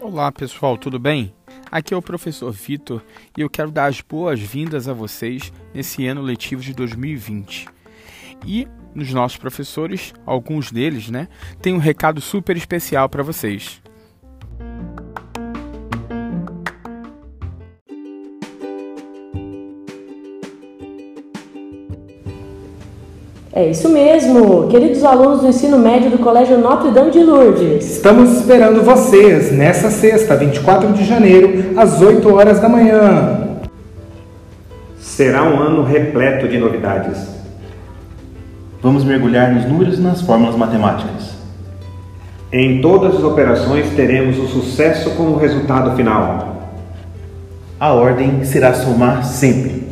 Olá pessoal, tudo bem? Aqui é o professor Vitor e eu quero dar as boas-vindas a vocês nesse ano letivo de 2020. E nos nossos professores, alguns deles, né, tem um recado super especial para vocês. É isso mesmo, queridos alunos do ensino médio do Colégio Notre Dame de Lourdes. Estamos esperando vocês nessa sexta, 24 de janeiro, às 8 horas da manhã. Será um ano repleto de novidades. Vamos mergulhar nos números e nas fórmulas matemáticas. Em todas as operações teremos o sucesso como resultado final. A ordem será somar sempre.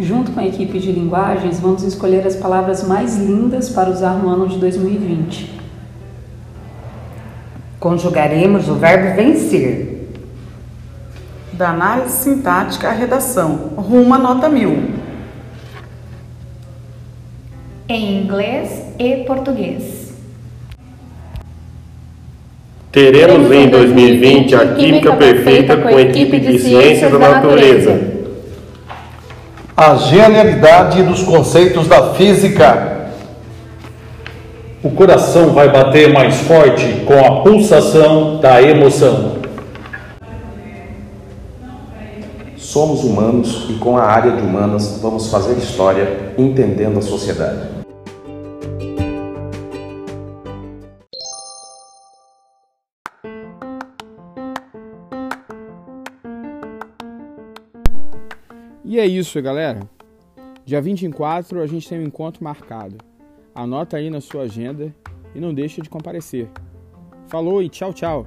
Junto com a equipe de linguagens, vamos escolher as palavras mais lindas para usar no ano de 2020. Conjugaremos o verbo vencer. Da análise sintática à redação, rumo à nota mil. Em inglês e português. Teremos em 2020 a química perfeita com a equipe de ciências da natureza a genialidade dos conceitos da física. O coração vai bater mais forte com a pulsação da emoção. Somos humanos e com a área de humanas vamos fazer história entendendo a sociedade. E é isso, galera. Dia 24 a gente tem um encontro marcado. Anota aí na sua agenda e não deixa de comparecer. Falou e tchau, tchau.